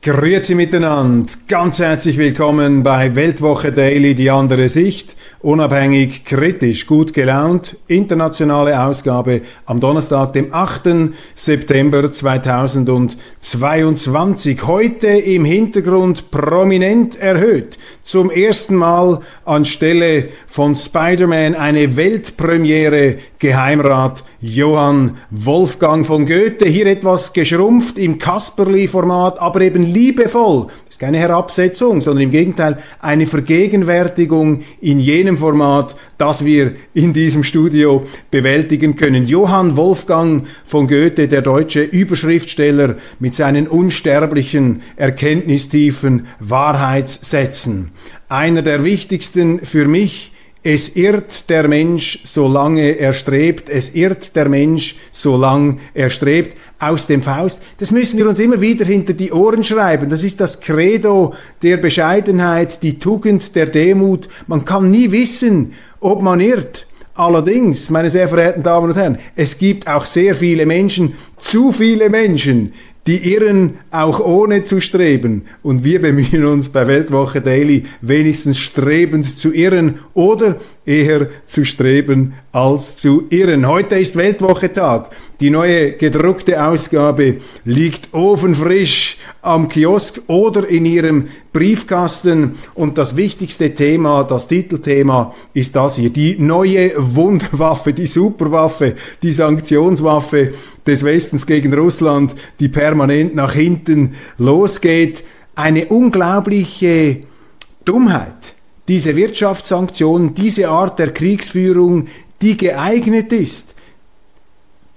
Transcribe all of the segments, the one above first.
Grüezi miteinander, ganz herzlich willkommen bei Weltwoche Daily, die andere Sicht, unabhängig, kritisch, gut gelaunt, internationale Ausgabe am Donnerstag, dem 8. September 2022. Heute im Hintergrund prominent erhöht, zum ersten Mal anstelle von Spider-Man eine Weltpremiere. Geheimrat Johann Wolfgang von Goethe, hier etwas geschrumpft im Kasperli-Format, aber eben liebevoll. Das ist keine Herabsetzung, sondern im Gegenteil eine Vergegenwärtigung in jenem Format, das wir in diesem Studio bewältigen können. Johann Wolfgang von Goethe, der deutsche Überschriftsteller mit seinen unsterblichen, erkenntnistiefen Wahrheitssätzen. Einer der wichtigsten für mich es irrt der Mensch, solange er strebt. Es irrt der Mensch, solange er strebt. Aus dem Faust. Das müssen wir uns immer wieder hinter die Ohren schreiben. Das ist das Credo der Bescheidenheit, die Tugend der Demut. Man kann nie wissen, ob man irrt. Allerdings, meine sehr verehrten Damen und Herren, es gibt auch sehr viele Menschen, zu viele Menschen, die irren auch ohne zu streben. Und wir bemühen uns bei Weltwoche Daily wenigstens strebend zu irren oder eher zu streben als zu irren. Heute ist Weltwoche Tag. Die neue gedruckte Ausgabe liegt ofenfrisch am Kiosk oder in Ihrem Briefkasten. Und das wichtigste Thema, das Titelthema ist das hier. Die neue Wunderwaffe, die Superwaffe, die Sanktionswaffe des Westens gegen Russland, die permanent nach hinten losgeht. Eine unglaubliche Dummheit diese Wirtschaftssanktionen, diese Art der Kriegsführung, die geeignet ist,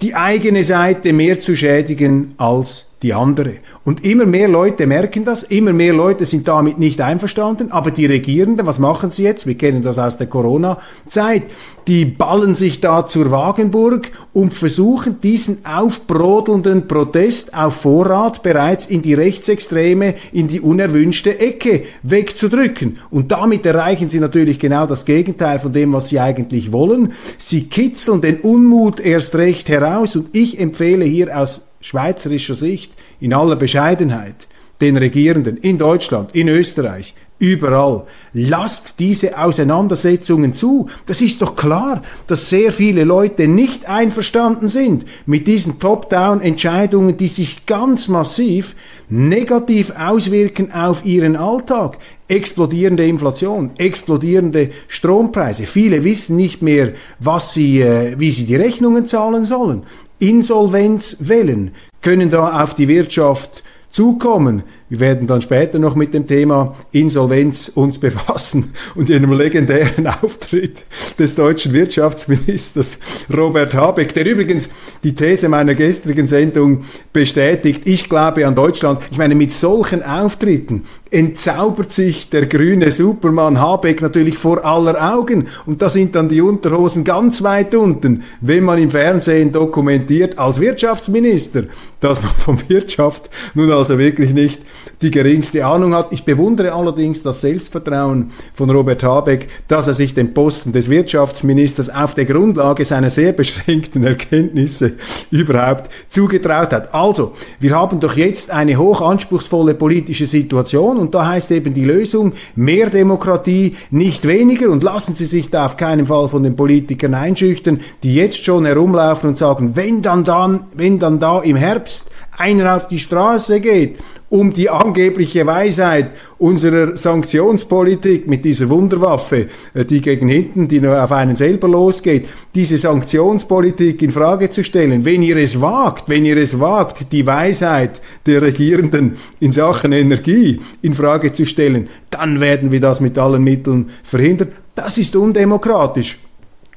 die eigene Seite mehr zu schädigen als die andere. Und immer mehr Leute merken das, immer mehr Leute sind damit nicht einverstanden, aber die Regierenden, was machen sie jetzt? Wir kennen das aus der Corona-Zeit. Die ballen sich da zur Wagenburg und versuchen diesen aufbrodelnden Protest auf Vorrat bereits in die rechtsextreme, in die unerwünschte Ecke wegzudrücken. Und damit erreichen sie natürlich genau das Gegenteil von dem, was sie eigentlich wollen. Sie kitzeln den Unmut erst recht heraus und ich empfehle hier aus schweizerischer Sicht in aller Bescheidenheit den Regierenden in Deutschland, in Österreich, überall. Lasst diese Auseinandersetzungen zu. Das ist doch klar, dass sehr viele Leute nicht einverstanden sind mit diesen Top-Down-Entscheidungen, die sich ganz massiv negativ auswirken auf ihren Alltag. Explodierende Inflation, explodierende Strompreise. Viele wissen nicht mehr, was sie, äh, wie sie die Rechnungen zahlen sollen. Insolvenzwellen können da auf die Wirtschaft zukommen. Wir werden dann später noch mit dem Thema Insolvenz uns befassen und einem legendären Auftritt des deutschen Wirtschaftsministers Robert Habeck, der übrigens die These meiner gestrigen Sendung bestätigt. Ich glaube an Deutschland. Ich meine, mit solchen Auftritten entzaubert sich der grüne Supermann Habeck natürlich vor aller Augen und da sind dann die Unterhosen ganz weit unten, wenn man im Fernsehen dokumentiert als Wirtschaftsminister, dass man von Wirtschaft nun also wirklich nicht die geringste Ahnung hat. Ich bewundere allerdings das Selbstvertrauen von Robert Habeck, dass er sich den Posten des Wirtschaftsministers auf der Grundlage seiner sehr beschränkten Erkenntnisse überhaupt zugetraut hat. Also, wir haben doch jetzt eine hochanspruchsvolle politische Situation und da heißt eben die Lösung mehr Demokratie, nicht weniger und lassen Sie sich da auf keinen Fall von den Politikern einschüchtern, die jetzt schon herumlaufen und sagen, wenn dann dann, wenn dann da im Herbst einer auf die Straße geht um die angebliche Weisheit unserer Sanktionspolitik mit dieser Wunderwaffe, äh, die gegen hinten, die nur auf einen selber losgeht, diese Sanktionspolitik in Frage zu stellen. Wenn ihr es wagt, wenn ihr es wagt, die Weisheit der Regierenden in Sachen Energie in Frage zu stellen, dann werden wir das mit allen Mitteln verhindern. Das ist undemokratisch.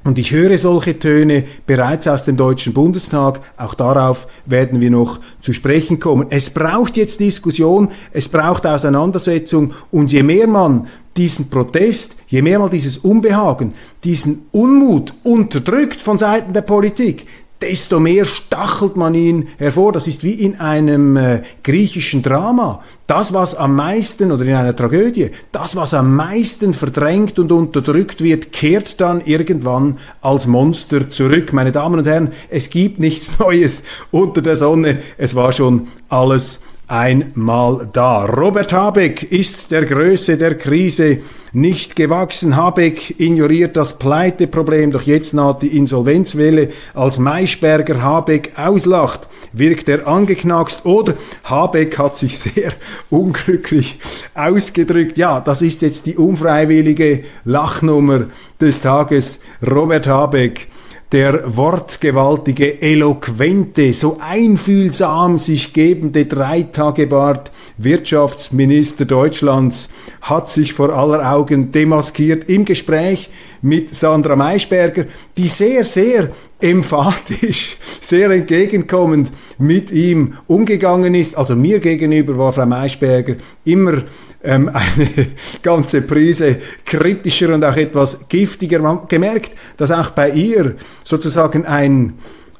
Und ich höre solche Töne bereits aus dem Deutschen Bundestag. Auch darauf werden wir noch zu sprechen kommen. Es braucht jetzt Diskussion, es braucht Auseinandersetzung. Und je mehr man diesen Protest, je mehr man dieses Unbehagen, diesen Unmut unterdrückt von Seiten der Politik, desto mehr stachelt man ihn hervor. Das ist wie in einem äh, griechischen Drama. Das, was am meisten, oder in einer Tragödie, das, was am meisten verdrängt und unterdrückt wird, kehrt dann irgendwann als Monster zurück. Meine Damen und Herren, es gibt nichts Neues unter der Sonne. Es war schon alles einmal da. Robert Habeck ist der Größe der Krise nicht gewachsen. Habeck ignoriert das Pleiteproblem, doch jetzt naht die Insolvenzwelle. Als Maischberger Habeck auslacht, wirkt er angeknackst oder Habeck hat sich sehr unglücklich ausgedrückt. Ja, das ist jetzt die unfreiwillige Lachnummer des Tages. Robert Habeck der wortgewaltige, eloquente, so einfühlsam sich gebende Dreitagebart Wirtschaftsminister Deutschlands hat sich vor aller Augen demaskiert im Gespräch mit Sandra Maischberger, die sehr, sehr emphatisch, sehr entgegenkommend mit ihm umgegangen ist. Also mir gegenüber war Frau Maischberger immer ähm, eine ganze Prise kritischer und auch etwas giftiger. Man hat gemerkt, dass auch bei ihr sozusagen ein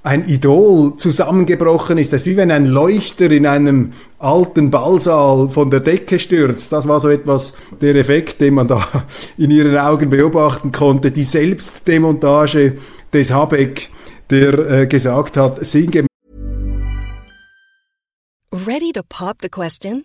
ein Idol zusammengebrochen ist. Das ist wie wenn ein Leuchter in einem alten Ballsaal von der Decke stürzt. Das war so etwas der Effekt, den man da in ihren Augen beobachten konnte. Die Selbstdemontage des Habeck, der äh, gesagt hat, sinngemäß. Ready to pop the question?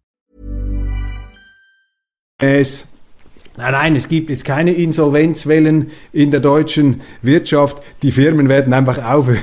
Es Nein, nein, es gibt jetzt keine Insolvenzwellen in der deutschen Wirtschaft. Die Firmen werden einfach aufhören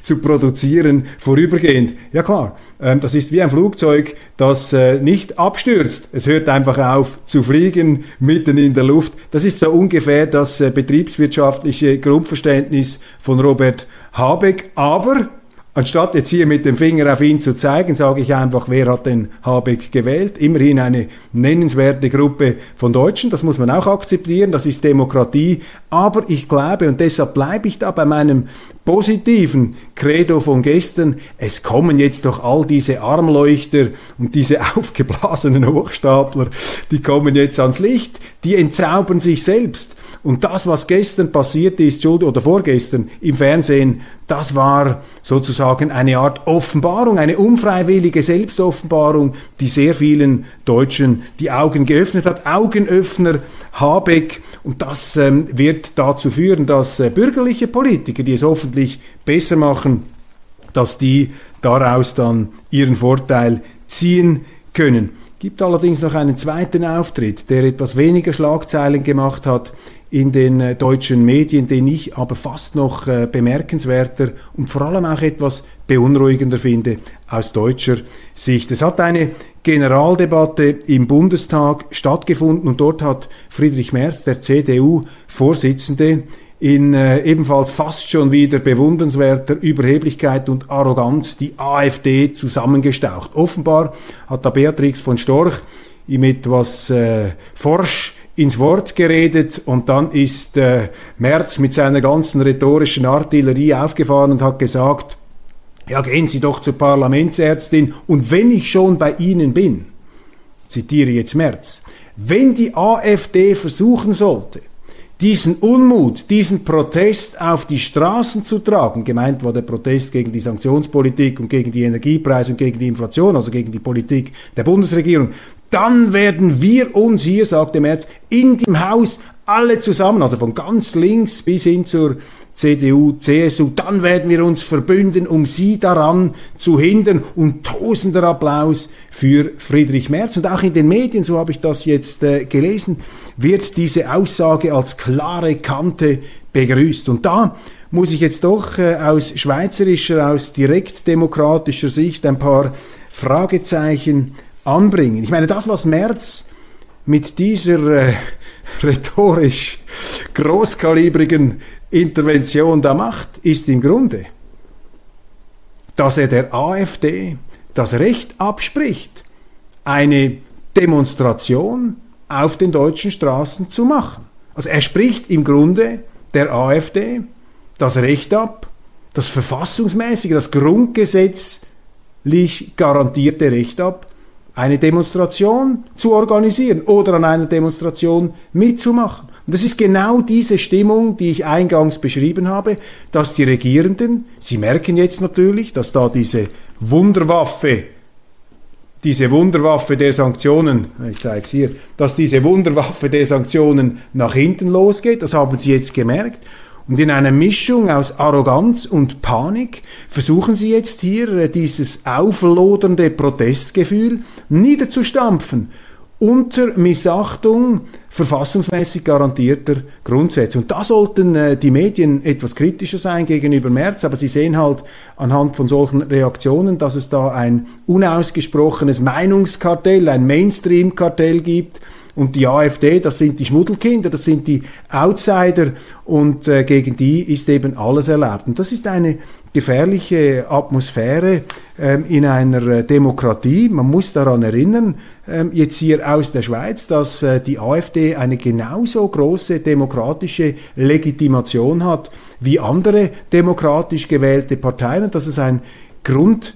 zu produzieren vorübergehend. Ja klar, ähm, das ist wie ein Flugzeug, das äh, nicht abstürzt. Es hört einfach auf zu fliegen mitten in der Luft. Das ist so ungefähr das äh, betriebswirtschaftliche Grundverständnis von Robert Habeck. Aber Anstatt jetzt hier mit dem Finger auf ihn zu zeigen, sage ich einfach, wer hat den Habeck gewählt? Immerhin eine nennenswerte Gruppe von Deutschen, das muss man auch akzeptieren, das ist Demokratie. Aber ich glaube, und deshalb bleibe ich da bei meinem positiven Credo von gestern, es kommen jetzt doch all diese Armleuchter und diese aufgeblasenen Hochstapler, die kommen jetzt ans Licht, die entzaubern sich selbst. Und das, was gestern passiert ist, oder vorgestern im Fernsehen, das war sozusagen eine Art Offenbarung, eine unfreiwillige Selbstoffenbarung, die sehr vielen Deutschen die Augen geöffnet hat. Augenöffner Habeck. Und das ähm, wird dazu führen, dass äh, bürgerliche Politiker, die es hoffentlich besser machen, dass die daraus dann ihren Vorteil ziehen können. Gibt allerdings noch einen zweiten Auftritt, der etwas weniger Schlagzeilen gemacht hat in den äh, deutschen Medien, den ich aber fast noch äh, bemerkenswerter und vor allem auch etwas beunruhigender finde aus deutscher Sicht. Es hat eine Generaldebatte im Bundestag stattgefunden und dort hat Friedrich Merz, der CDU-Vorsitzende, in äh, ebenfalls fast schon wieder bewundernswerter Überheblichkeit und Arroganz die AfD zusammengestaucht. Offenbar hat da Beatrix von Storch ihm etwas äh, forsch ins Wort geredet und dann ist äh, Merz mit seiner ganzen rhetorischen Artillerie aufgefahren und hat gesagt, ja gehen Sie doch zur Parlamentsärztin und wenn ich schon bei Ihnen bin, zitiere jetzt Merz, wenn die AfD versuchen sollte, diesen Unmut, diesen Protest auf die Straßen zu tragen, gemeint war der Protest gegen die Sanktionspolitik und gegen die Energiepreise und gegen die Inflation, also gegen die Politik der Bundesregierung, dann werden wir uns hier, sagte Merz, in dem Haus alle zusammen, also von ganz links bis hin zur CDU, CSU, dann werden wir uns verbünden, um sie daran zu hindern. Und tosender Applaus für Friedrich Merz. Und auch in den Medien, so habe ich das jetzt äh, gelesen, wird diese Aussage als klare Kante begrüßt. Und da muss ich jetzt doch äh, aus schweizerischer, aus direktdemokratischer Sicht ein paar Fragezeichen anbringen. Ich meine, das, was Merz mit dieser äh, rhetorisch großkalibrigen Intervention da macht, ist im Grunde, dass er der AfD das Recht abspricht, eine Demonstration auf den deutschen Straßen zu machen. Also er spricht im Grunde der AfD das Recht ab, das verfassungsmäßige, das grundgesetzlich garantierte Recht ab, eine Demonstration zu organisieren oder an einer Demonstration mitzumachen. Und das ist genau diese Stimmung, die ich eingangs beschrieben habe, dass die Regierenden, sie merken jetzt natürlich, dass da diese Wunderwaffe, diese Wunderwaffe der Sanktionen, ich zeige es hier, dass diese Wunderwaffe der Sanktionen nach hinten losgeht, das haben sie jetzt gemerkt. Und in einer Mischung aus Arroganz und Panik versuchen sie jetzt hier äh, dieses auflodernde Protestgefühl niederzustampfen unter Missachtung verfassungsmäßig garantierter Grundsätze. Und da sollten äh, die Medien etwas kritischer sein gegenüber März, aber sie sehen halt anhand von solchen Reaktionen, dass es da ein unausgesprochenes Meinungskartell, ein Mainstream-Kartell gibt, und die AfD, das sind die Schmuddelkinder, das sind die Outsider und äh, gegen die ist eben alles erlaubt. Und das ist eine gefährliche Atmosphäre ähm, in einer äh, Demokratie. Man muss daran erinnern, ähm, jetzt hier aus der Schweiz, dass äh, die AfD eine genauso große demokratische Legitimation hat wie andere demokratisch gewählte Parteien und dass es ein Grund,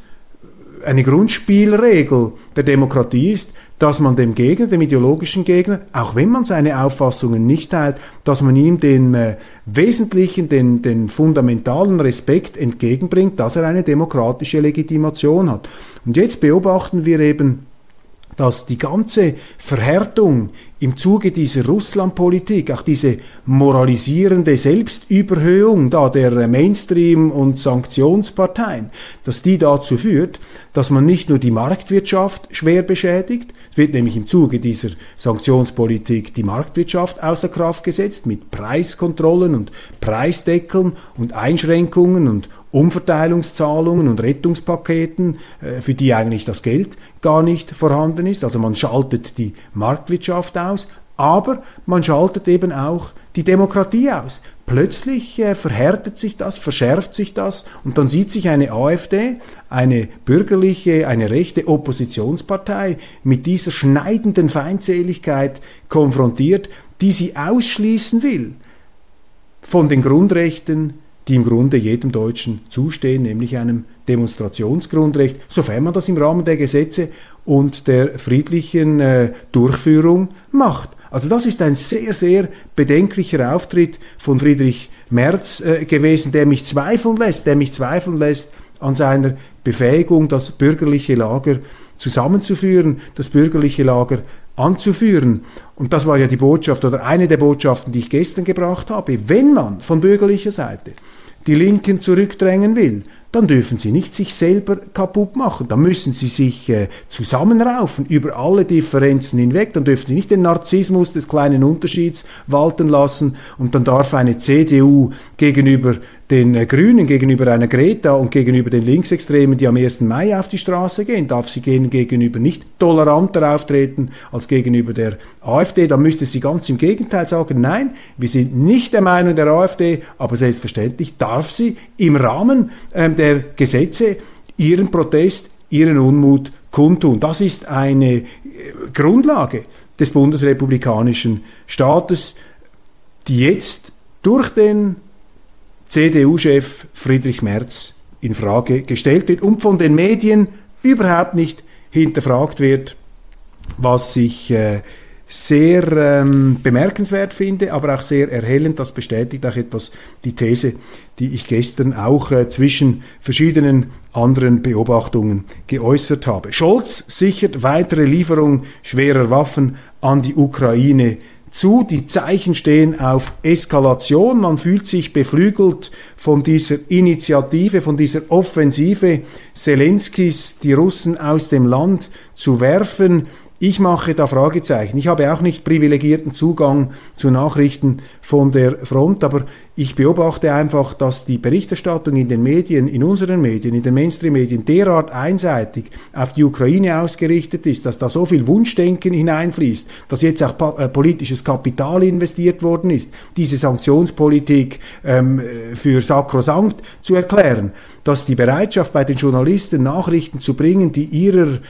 eine Grundspielregel der Demokratie ist, dass man dem Gegner, dem ideologischen Gegner, auch wenn man seine Auffassungen nicht teilt, dass man ihm den äh, wesentlichen, den, den fundamentalen Respekt entgegenbringt, dass er eine demokratische Legitimation hat. Und jetzt beobachten wir eben, dass die ganze Verhärtung im Zuge dieser Russlandpolitik, auch diese moralisierende Selbstüberhöhung da der Mainstream- und Sanktionsparteien, dass die dazu führt, dass man nicht nur die Marktwirtschaft schwer beschädigt, es wird nämlich im Zuge dieser Sanktionspolitik die Marktwirtschaft außer Kraft gesetzt mit Preiskontrollen und Preisdeckeln und Einschränkungen und Umverteilungszahlungen und Rettungspaketen, äh, für die eigentlich das Geld gar nicht vorhanden ist. Also man schaltet die Marktwirtschaft aus, aber man schaltet eben auch die Demokratie aus. Plötzlich äh, verhärtet sich das, verschärft sich das und dann sieht sich eine AfD, eine bürgerliche, eine rechte Oppositionspartei mit dieser schneidenden Feindseligkeit konfrontiert, die sie ausschließen will von den Grundrechten die im Grunde jedem Deutschen zustehen, nämlich einem Demonstrationsgrundrecht, sofern man das im Rahmen der Gesetze und der friedlichen äh, Durchführung macht. Also das ist ein sehr, sehr bedenklicher Auftritt von Friedrich Merz äh, gewesen, der mich zweifeln lässt, der mich zweifeln lässt an seiner Befähigung, das bürgerliche Lager zusammenzuführen, das bürgerliche Lager anzuführen. Und das war ja die Botschaft oder eine der Botschaften, die ich gestern gebracht habe. Wenn man von bürgerlicher Seite die Linken zurückdrängen will, dann dürfen sie nicht sich selber kaputt machen. Dann müssen sie sich äh, zusammenraufen über alle Differenzen hinweg. Dann dürfen sie nicht den Narzissmus des kleinen Unterschieds walten lassen und dann darf eine CDU gegenüber den äh, Grünen, gegenüber einer Greta und gegenüber den Linksextremen, die am 1. Mai auf die Straße gehen, darf sie gehen gegenüber nicht toleranter auftreten als gegenüber der AfD. Da müsste sie ganz im Gegenteil sagen, nein, wir sind nicht der Meinung der AfD, aber selbstverständlich darf sie im Rahmen ähm, der Gesetze ihren Protest, ihren Unmut kundtun. Das ist eine äh, Grundlage des bundesrepublikanischen Staates, die jetzt durch den CDU-Chef Friedrich Merz in Frage gestellt wird und von den Medien überhaupt nicht hinterfragt wird, was ich äh, sehr ähm, bemerkenswert finde, aber auch sehr erhellend. Das bestätigt auch etwas die These, die ich gestern auch äh, zwischen verschiedenen anderen Beobachtungen geäußert habe. Scholz sichert weitere Lieferung schwerer Waffen an die Ukraine zu. Die Zeichen stehen auf Eskalation. Man fühlt sich beflügelt von dieser Initiative, von dieser Offensive Zelenskis, die Russen aus dem Land zu werfen. Ich mache da Fragezeichen. Ich habe auch nicht privilegierten Zugang zu Nachrichten von der Front, aber ich beobachte einfach, dass die Berichterstattung in den Medien, in unseren Medien, in den Mainstream-Medien derart einseitig auf die Ukraine ausgerichtet ist, dass da so viel Wunschdenken hineinfließt, dass jetzt auch äh, politisches Kapital investiert worden ist, diese Sanktionspolitik ähm, für sakrosankt zu erklären, dass die Bereitschaft bei den Journalisten Nachrichten zu bringen, die ihrer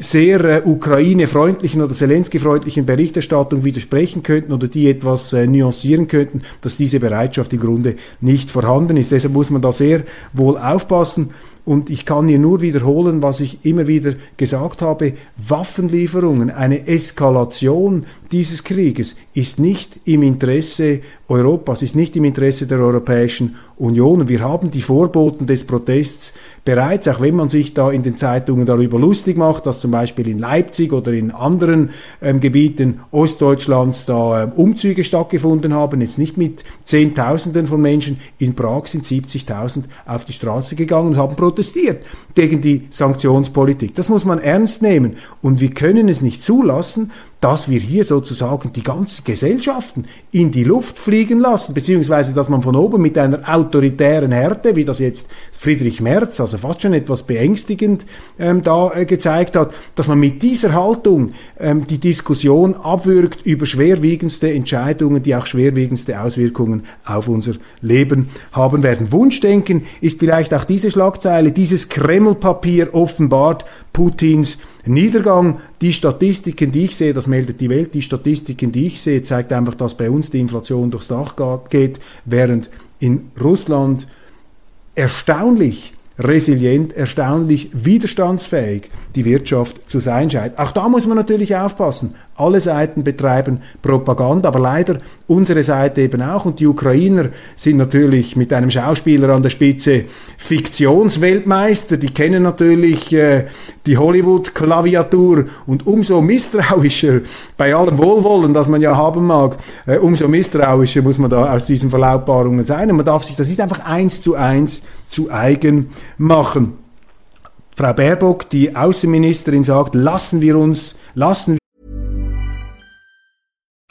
sehr äh, Ukraine-freundlichen oder Zelensky-freundlichen Berichterstattung widersprechen könnten oder die etwas äh, nuancieren könnten, dass diese Bereitschaft im Grunde nicht vorhanden ist. Deshalb muss man da sehr wohl aufpassen. Und ich kann hier nur wiederholen, was ich immer wieder gesagt habe. Waffenlieferungen, eine Eskalation dieses Krieges ist nicht im Interesse Europas, ist nicht im Interesse der Europäischen Union. Wir haben die Vorboten des Protests bereits, auch wenn man sich da in den Zeitungen darüber lustig macht, dass zum Beispiel in Leipzig oder in anderen ähm, Gebieten Ostdeutschlands da ähm, Umzüge stattgefunden haben, jetzt nicht mit Zehntausenden von Menschen. In Prag sind 70.000 auf die Straße gegangen und haben protestiert gegen die Sanktionspolitik. Das muss man ernst nehmen. Und wir können es nicht zulassen, dass wir hier sozusagen die ganzen Gesellschaften in die Luft fliegen lassen, beziehungsweise dass man von oben mit einer autoritären Härte, wie das jetzt Friedrich Merz, also fast schon etwas beängstigend ähm, da äh, gezeigt hat, dass man mit dieser Haltung ähm, die Diskussion abwürgt über schwerwiegendste Entscheidungen, die auch schwerwiegendste Auswirkungen auf unser Leben haben werden. Wunschdenken ist vielleicht auch diese Schlagzeile, dieses Kremlpapier offenbart Putins Niedergang. Die Statistiken, die ich sehe, das meldet die Welt, die Statistiken, die ich sehe, zeigt einfach, dass bei uns die Inflation durchs Dach geht, während in Russland erstaunlich resilient, erstaunlich widerstandsfähig die Wirtschaft zu sein scheint. Auch da muss man natürlich aufpassen. Alle Seiten betreiben Propaganda, aber leider unsere Seite eben auch. Und die Ukrainer sind natürlich mit einem Schauspieler an der Spitze Fiktionsweltmeister. Die kennen natürlich äh, die Hollywood-Klaviatur und umso misstrauischer bei allem Wohlwollen, das man ja haben mag, äh, umso misstrauischer muss man da aus diesen Verlautbarungen sein. Und man darf sich, das ist einfach eins zu eins zu eigen machen. Frau Baerbock, die Außenministerin, sagt, lassen wir uns, lassen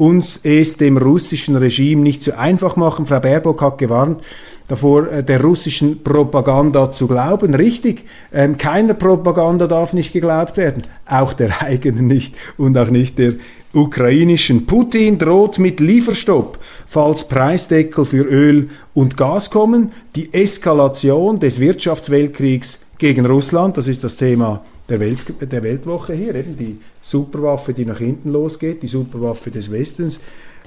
uns es dem russischen Regime nicht so einfach machen. Frau Baerbock hat gewarnt davor, äh, der russischen Propaganda zu glauben. Richtig, ähm, keiner Propaganda darf nicht geglaubt werden, auch der eigenen nicht und auch nicht der ukrainischen. Putin droht mit Lieferstopp, falls Preisdeckel für Öl und Gas kommen. Die Eskalation des Wirtschaftsweltkriegs gegen Russland, das ist das Thema der, Welt, der Weltwoche hier, eben die Superwaffe, die nach hinten losgeht, die Superwaffe des Westens.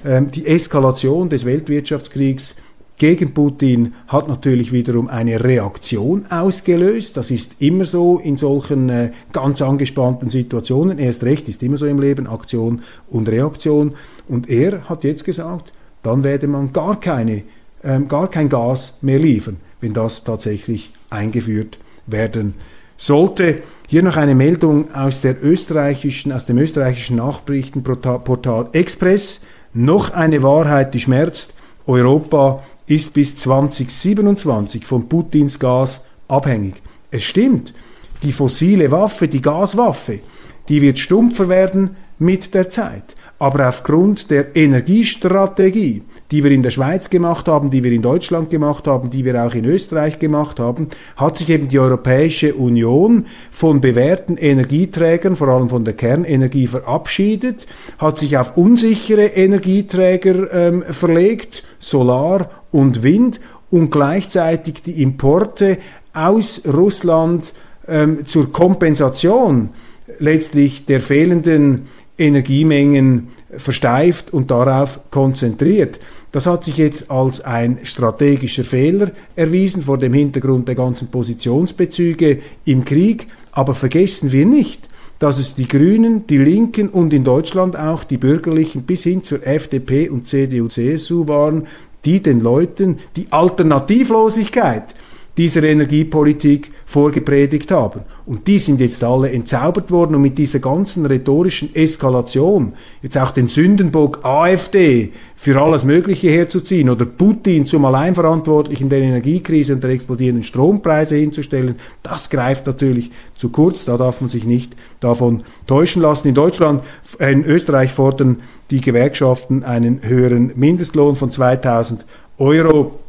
Ähm, die Eskalation des Weltwirtschaftskriegs gegen Putin hat natürlich wiederum eine Reaktion ausgelöst. Das ist immer so in solchen äh, ganz angespannten Situationen. Erst recht ist immer so im Leben Aktion und Reaktion. Und er hat jetzt gesagt, dann werde man gar, keine, ähm, gar kein Gas mehr liefern, wenn das tatsächlich eingeführt werden sollte. Hier noch eine Meldung aus, der österreichischen, aus dem österreichischen Nachrichtenportal Express. Noch eine Wahrheit, die schmerzt. Europa ist bis 2027 von Putins Gas abhängig. Es stimmt, die fossile Waffe, die Gaswaffe, die wird stumpfer werden mit der Zeit. Aber aufgrund der Energiestrategie, die wir in der Schweiz gemacht haben, die wir in Deutschland gemacht haben, die wir auch in Österreich gemacht haben, hat sich eben die Europäische Union von bewährten Energieträgern, vor allem von der Kernenergie, verabschiedet, hat sich auf unsichere Energieträger ähm, verlegt, Solar und Wind, und gleichzeitig die Importe aus Russland ähm, zur Kompensation letztlich der fehlenden Energiemengen versteift und darauf konzentriert. Das hat sich jetzt als ein strategischer Fehler erwiesen vor dem Hintergrund der ganzen Positionsbezüge im Krieg. Aber vergessen wir nicht, dass es die Grünen, die Linken und in Deutschland auch die Bürgerlichen bis hin zur FDP und CDU, CSU waren, die den Leuten die Alternativlosigkeit dieser Energiepolitik vorgepredigt haben. Und die sind jetzt alle entzaubert worden und mit dieser ganzen rhetorischen Eskalation, jetzt auch den Sündenbock AfD für alles Mögliche herzuziehen oder Putin zum Alleinverantwortlichen der Energiekrise und der explodierenden Strompreise hinzustellen, das greift natürlich zu kurz. Da darf man sich nicht davon täuschen lassen. In Deutschland, in Österreich fordern die Gewerkschaften einen höheren Mindestlohn von 2000 Euro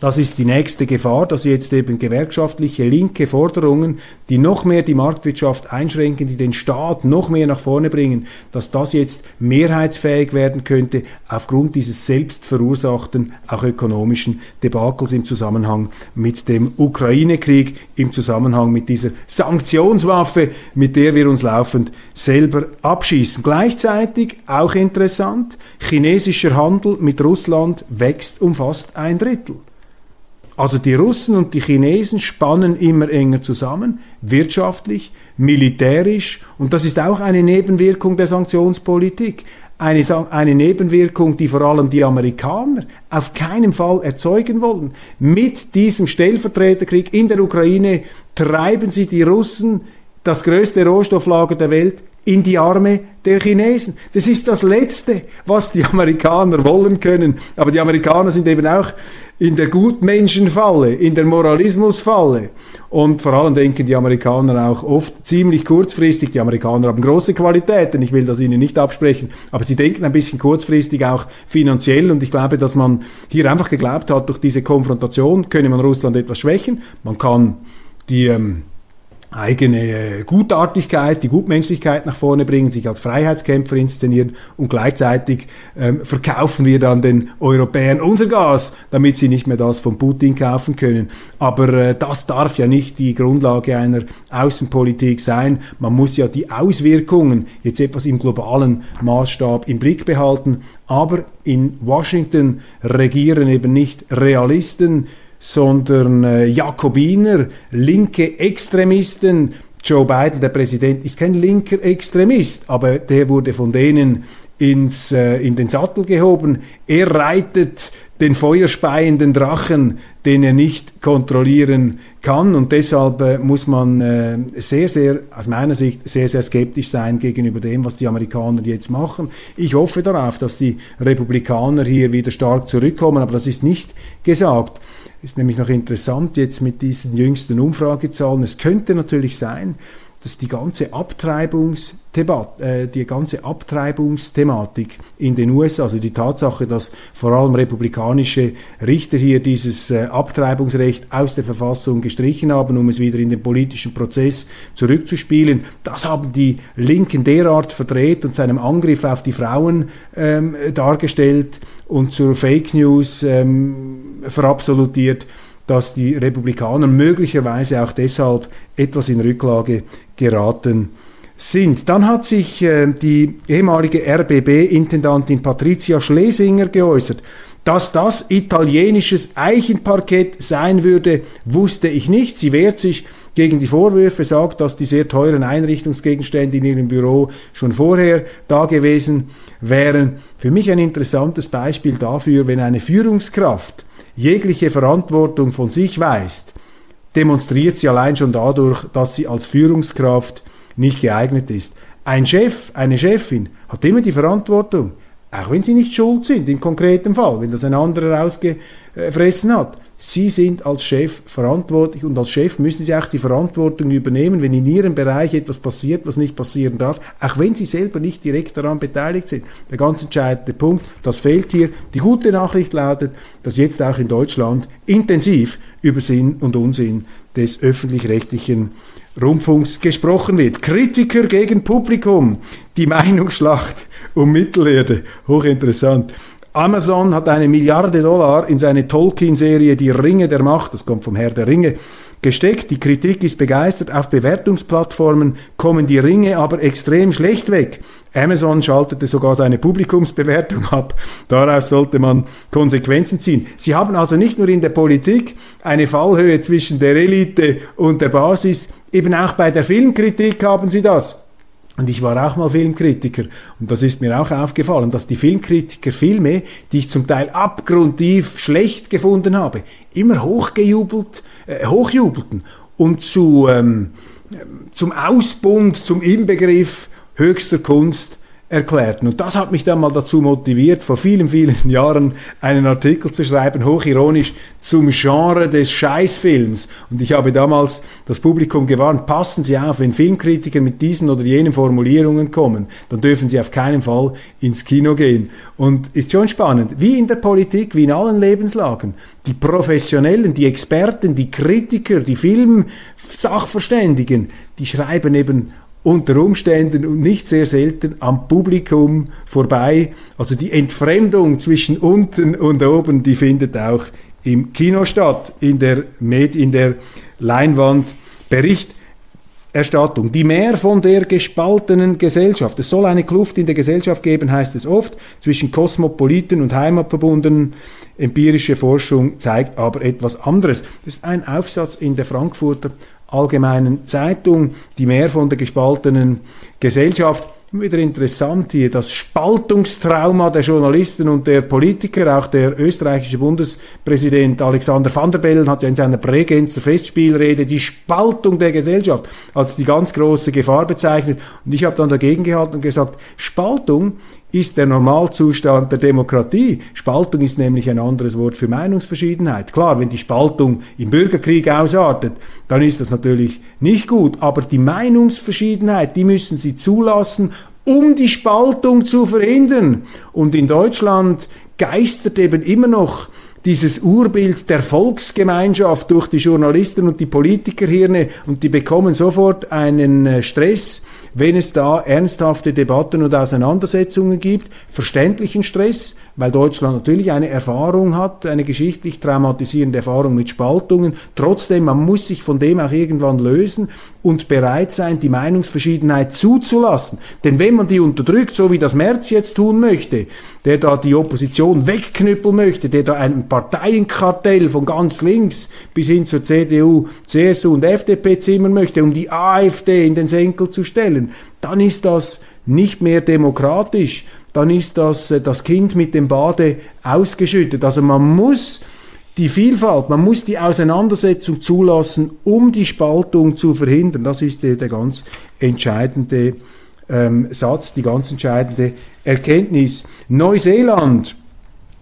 das ist die nächste Gefahr, dass jetzt eben gewerkschaftliche linke Forderungen, die noch mehr die Marktwirtschaft einschränken, die den Staat noch mehr nach vorne bringen, dass das jetzt mehrheitsfähig werden könnte aufgrund dieses selbstverursachten, auch ökonomischen Debakels im Zusammenhang mit dem Ukraine-Krieg, im Zusammenhang mit dieser Sanktionswaffe, mit der wir uns laufend selber abschießen. Gleichzeitig, auch interessant, chinesischer Handel mit Russland wächst um fast ein Drittel. Also die Russen und die Chinesen spannen immer enger zusammen, wirtschaftlich, militärisch, und das ist auch eine Nebenwirkung der Sanktionspolitik. Eine, eine, Nebenwirkung, die vor allem die Amerikaner auf keinen Fall erzeugen wollen. Mit diesem Stellvertreterkrieg in der Ukraine treiben sie die Russen, das größte Rohstofflager der Welt, in die Arme der Chinesen. Das ist das Letzte, was die Amerikaner wollen können. Aber die Amerikaner sind eben auch in der Gutmenschenfalle, in der Moralismusfalle. Und vor allem denken die Amerikaner auch oft ziemlich kurzfristig. Die Amerikaner haben große Qualitäten, ich will das ihnen nicht absprechen, aber sie denken ein bisschen kurzfristig auch finanziell. Und ich glaube, dass man hier einfach geglaubt hat, durch diese Konfrontation könne man Russland etwas schwächen. Man kann die ähm, eigene Gutartigkeit, die Gutmenschlichkeit nach vorne bringen, sich als Freiheitskämpfer inszenieren und gleichzeitig ähm, verkaufen wir dann den Europäern unser Gas, damit sie nicht mehr das von Putin kaufen können. Aber äh, das darf ja nicht die Grundlage einer Außenpolitik sein. Man muss ja die Auswirkungen jetzt etwas im globalen Maßstab im Blick behalten. Aber in Washington regieren eben nicht Realisten, sondern äh, Jakobiner, linke Extremisten. Joe Biden, der Präsident, ist kein linker Extremist, aber der wurde von denen ins, äh, in den Sattel gehoben. Er reitet den feuerspeienden Drachen, den er nicht kontrollieren kann. Und deshalb äh, muss man äh, sehr, sehr, aus meiner Sicht, sehr, sehr skeptisch sein gegenüber dem, was die Amerikaner jetzt machen. Ich hoffe darauf, dass die Republikaner hier wieder stark zurückkommen, aber das ist nicht gesagt. Ist nämlich noch interessant jetzt mit diesen jüngsten Umfragezahlen. Es könnte natürlich sein, dass die ganze äh, die ganze Abtreibungsthematik in den USA, also die Tatsache, dass vor allem republikanische Richter hier dieses äh, Abtreibungsrecht aus der Verfassung gestrichen haben, um es wieder in den politischen Prozess zurückzuspielen, das haben die Linken derart verdreht und seinem Angriff auf die Frauen ähm, dargestellt und zur Fake News ähm, verabsolutiert, dass die Republikaner möglicherweise auch deshalb etwas in Rücklage geraten sind. Dann hat sich äh, die ehemalige RBB-Intendantin Patricia Schlesinger geäußert. Dass das italienisches Eichenparkett sein würde, wusste ich nicht. Sie wehrt sich gegen die Vorwürfe, sagt, dass die sehr teuren Einrichtungsgegenstände in ihrem Büro schon vorher da gewesen wären. Für mich ein interessantes Beispiel dafür, wenn eine Führungskraft jegliche Verantwortung von sich weist, demonstriert sie allein schon dadurch, dass sie als Führungskraft nicht geeignet ist. Ein Chef, eine Chefin hat immer die Verantwortung, auch wenn sie nicht schuld sind im konkreten Fall, wenn das ein anderer ausgefressen hat. Sie sind als Chef verantwortlich und als Chef müssen Sie auch die Verantwortung übernehmen, wenn in Ihrem Bereich etwas passiert, was nicht passieren darf, auch wenn Sie selber nicht direkt daran beteiligt sind. Der ganz entscheidende Punkt, das fehlt hier. Die gute Nachricht lautet, dass jetzt auch in Deutschland intensiv über Sinn und Unsinn des öffentlich-rechtlichen Rundfunks gesprochen wird. Kritiker gegen Publikum, die Meinungsschlacht um Mittelerde, hochinteressant. Amazon hat eine Milliarde Dollar in seine Tolkien-Serie Die Ringe der Macht, das kommt vom Herr der Ringe, gesteckt. Die Kritik ist begeistert. Auf Bewertungsplattformen kommen die Ringe aber extrem schlecht weg. Amazon schaltete sogar seine Publikumsbewertung ab. Daraus sollte man Konsequenzen ziehen. Sie haben also nicht nur in der Politik eine Fallhöhe zwischen der Elite und der Basis, eben auch bei der Filmkritik haben sie das. Und ich war auch mal Filmkritiker. Und das ist mir auch aufgefallen, dass die Filmkritiker Filme, die ich zum Teil abgrundtief schlecht gefunden habe, immer hochgejubelt, äh, hochjubelten. Und zu, ähm, zum Ausbund, zum Inbegriff höchster Kunst erklärten. Und das hat mich dann mal dazu motiviert, vor vielen, vielen Jahren einen Artikel zu schreiben, hochironisch, zum Genre des Scheißfilms. Und ich habe damals das Publikum gewarnt, passen Sie auf, wenn Filmkritiker mit diesen oder jenen Formulierungen kommen, dann dürfen Sie auf keinen Fall ins Kino gehen. Und ist schon spannend, wie in der Politik, wie in allen Lebenslagen, die Professionellen, die Experten, die Kritiker, die Filmsachverständigen, die schreiben eben unter Umständen und nicht sehr selten am Publikum vorbei. Also die Entfremdung zwischen unten und oben, die findet auch im Kino statt, in der, Med in der Leinwandberichterstattung. Die mehr von der gespaltenen Gesellschaft. Es soll eine Kluft in der Gesellschaft geben, heißt es oft, zwischen Kosmopoliten und Heimatverbundenen. Empirische Forschung zeigt aber etwas anderes. Das ist ein Aufsatz in der Frankfurter Allgemeinen Zeitung, die mehr von der gespaltenen Gesellschaft. Wieder interessant hier, das Spaltungstrauma der Journalisten und der Politiker, auch der österreichische Bundespräsident Alexander van der Bellen hat ja in seiner Bregenzer Festspielrede die Spaltung der Gesellschaft als die ganz große Gefahr bezeichnet. Und ich habe dann dagegen gehalten und gesagt, Spaltung ist der Normalzustand der Demokratie. Spaltung ist nämlich ein anderes Wort für Meinungsverschiedenheit. Klar, wenn die Spaltung im Bürgerkrieg ausartet, dann ist das natürlich nicht gut. Aber die Meinungsverschiedenheit, die müssen Sie zulassen, um die Spaltung zu verhindern. Und in Deutschland geistert eben immer noch dieses Urbild der Volksgemeinschaft durch die Journalisten und die Politikerhirne und die bekommen sofort einen äh, Stress wenn es da ernsthafte Debatten und Auseinandersetzungen gibt, verständlichen Stress, weil Deutschland natürlich eine Erfahrung hat, eine geschichtlich traumatisierende Erfahrung mit Spaltungen. Trotzdem, man muss sich von dem auch irgendwann lösen und bereit sein, die Meinungsverschiedenheit zuzulassen. Denn wenn man die unterdrückt, so wie das Merz jetzt tun möchte, der da die Opposition wegknüppeln möchte, der da ein Parteienkartell von ganz links bis hin zur CDU, CSU und FDP zimmern möchte, um die AfD in den Senkel zu stellen, dann ist das nicht mehr demokratisch, dann ist das äh, das Kind mit dem Bade ausgeschüttet. Also man muss die Vielfalt, man muss die Auseinandersetzung zulassen, um die Spaltung zu verhindern. Das ist der, ganz entscheidende ähm, Satz, die ganz entscheidende Erkenntnis. Neuseeland.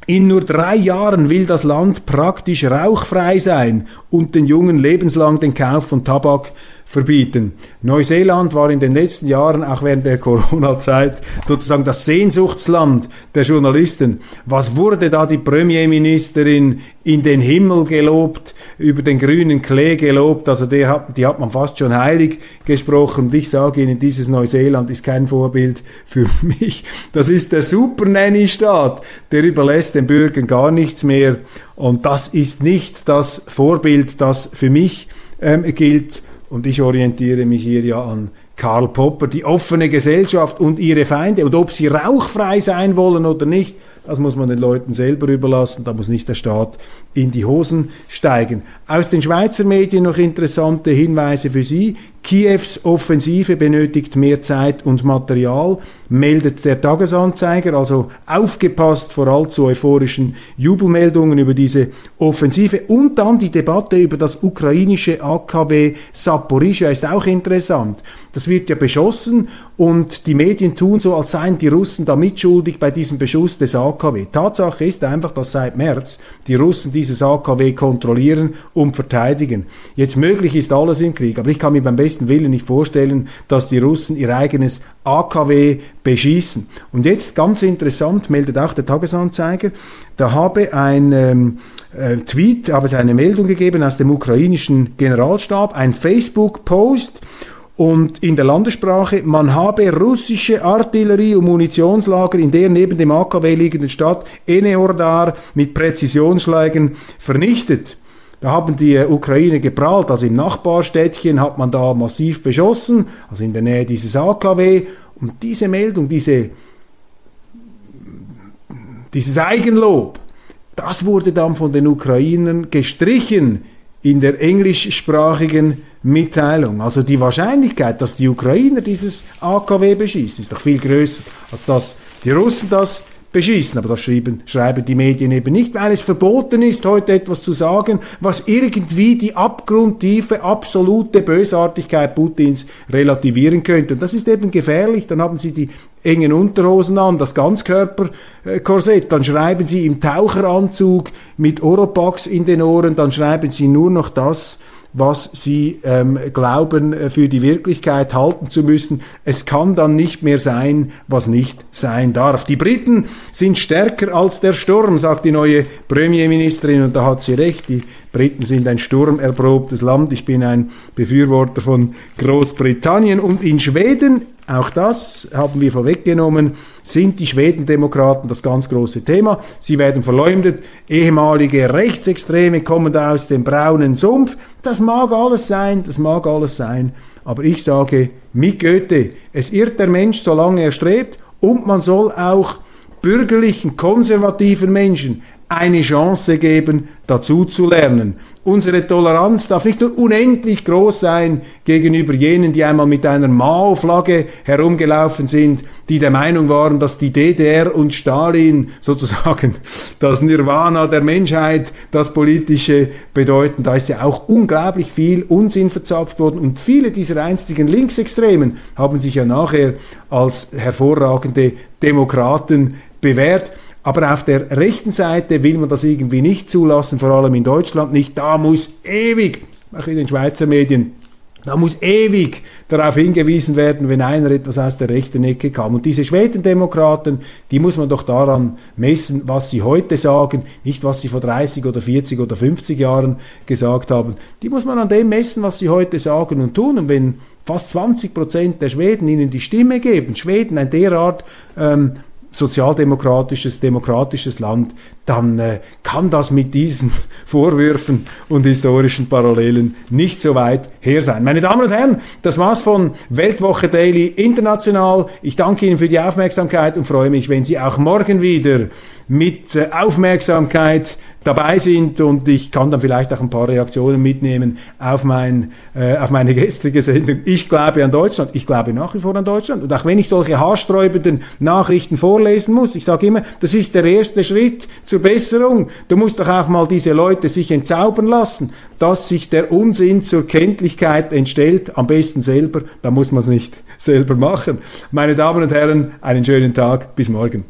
In nur drei Jahren will das Land praktisch rauchfrei sein und den Jungen lebenslang den Kauf von Tabak verbieten. Neuseeland war in den letzten Jahren, auch während der Corona-Zeit, sozusagen das Sehnsuchtsland der Journalisten. Was wurde da die Premierministerin in den Himmel gelobt, über den grünen Klee gelobt? Also der hat, die hat man fast schon heilig gesprochen. Und ich sage Ihnen, dieses Neuseeland ist kein Vorbild für mich. Das ist der Super Nanny-Staat. Der überlässt den Bürgern gar nichts mehr. Und das ist nicht das Vorbild, das für mich ähm, gilt. Und ich orientiere mich hier ja an Karl Popper, die offene Gesellschaft und ihre Feinde. Und ob sie rauchfrei sein wollen oder nicht, das muss man den Leuten selber überlassen. Da muss nicht der Staat in die Hosen steigen. Aus den Schweizer Medien noch interessante Hinweise für Sie. Kiews Offensive benötigt mehr Zeit und Material, meldet der Tagesanzeiger, also aufgepasst vor allzu euphorischen Jubelmeldungen über diese Offensive. Und dann die Debatte über das ukrainische AKW Saporizhia ist auch interessant. Das wird ja beschossen und die Medien tun so, als seien die Russen da mitschuldig bei diesem Beschuss des AKW. Tatsache ist einfach, dass seit März die Russen dieses AKW kontrollieren verteidigen. Jetzt möglich ist alles im Krieg, aber ich kann mir beim besten Willen nicht vorstellen, dass die Russen ihr eigenes AKW beschießen. Und jetzt ganz interessant meldet auch der Tagesanzeiger, da habe ein ähm, äh, Tweet, habe es eine Meldung gegeben aus dem ukrainischen Generalstab, ein Facebook-Post und in der Landessprache, man habe russische Artillerie- und Munitionslager in der neben dem AKW liegenden Stadt Eneordar mit Präzisionsschlägen vernichtet. Da haben die äh, Ukraine geprahlt, also im Nachbarstädtchen hat man da massiv beschossen, also in der Nähe dieses AKW. Und diese Meldung, diese, dieses Eigenlob, das wurde dann von den Ukrainern gestrichen in der englischsprachigen Mitteilung. Also die Wahrscheinlichkeit, dass die Ukrainer dieses AKW beschießen, ist doch viel größer, als dass die Russen das beschießen. Aber das schreiben, schreiben die Medien eben nicht, weil es verboten ist, heute etwas zu sagen, was irgendwie die abgrundtiefe, absolute Bösartigkeit Putins relativieren könnte. Und das ist eben gefährlich. Dann haben sie die engen Unterhosen an, das Ganzkörperkorsett, dann schreiben sie im Taucheranzug mit Oropax in den Ohren, dann schreiben sie nur noch das, was sie ähm, glauben äh, für die Wirklichkeit halten zu müssen. Es kann dann nicht mehr sein, was nicht sein darf. Die Briten sind stärker als der Sturm, sagt die neue Premierministerin und da hat sie recht. Die Briten sind ein sturmerprobtes Land. Ich bin ein Befürworter von Großbritannien und in Schweden auch das haben wir vorweggenommen, sind die Schwedendemokraten das ganz große Thema. Sie werden verleumdet. Ehemalige Rechtsextreme kommen da aus dem braunen Sumpf. Das mag alles sein, das mag alles sein. Aber ich sage mit Goethe, es irrt der Mensch, solange er strebt. Und man soll auch bürgerlichen, konservativen Menschen eine Chance geben, dazu zu lernen. Unsere Toleranz darf nicht nur unendlich groß sein gegenüber jenen, die einmal mit einer Mao-Flagge herumgelaufen sind, die der Meinung waren, dass die DDR und Stalin sozusagen das Nirvana der Menschheit, das politische bedeuten. Da ist ja auch unglaublich viel Unsinn verzapft worden und viele dieser einstigen Linksextremen haben sich ja nachher als hervorragende Demokraten bewährt. Aber auf der rechten Seite will man das irgendwie nicht zulassen, vor allem in Deutschland nicht. Da muss ewig, auch in den Schweizer Medien, da muss ewig darauf hingewiesen werden, wenn einer etwas aus der rechten Ecke kam. Und diese Schwedendemokraten, die muss man doch daran messen, was sie heute sagen, nicht was sie vor 30 oder 40 oder 50 Jahren gesagt haben. Die muss man an dem messen, was sie heute sagen und tun. Und wenn fast 20 Prozent der Schweden ihnen die Stimme geben, Schweden ein derart ähm, sozialdemokratisches, demokratisches Land, dann äh, kann das mit diesen Vorwürfen und historischen Parallelen nicht so weit her sein. Meine Damen und Herren, das war's von Weltwoche Daily International. Ich danke Ihnen für die Aufmerksamkeit und freue mich, wenn Sie auch morgen wieder mit äh, Aufmerksamkeit dabei sind und ich kann dann vielleicht auch ein paar Reaktionen mitnehmen auf, mein, äh, auf meine gestrige Sendung. Ich glaube an Deutschland, ich glaube nach wie vor an Deutschland und auch wenn ich solche haarsträubenden Nachrichten vorlesen muss, ich sage immer, das ist der erste Schritt zur Besserung. Du musst doch auch mal diese Leute sich entzaubern lassen, dass sich der Unsinn zur Kenntlichkeit entstellt, am besten selber, da muss man es nicht selber machen. Meine Damen und Herren, einen schönen Tag, bis morgen.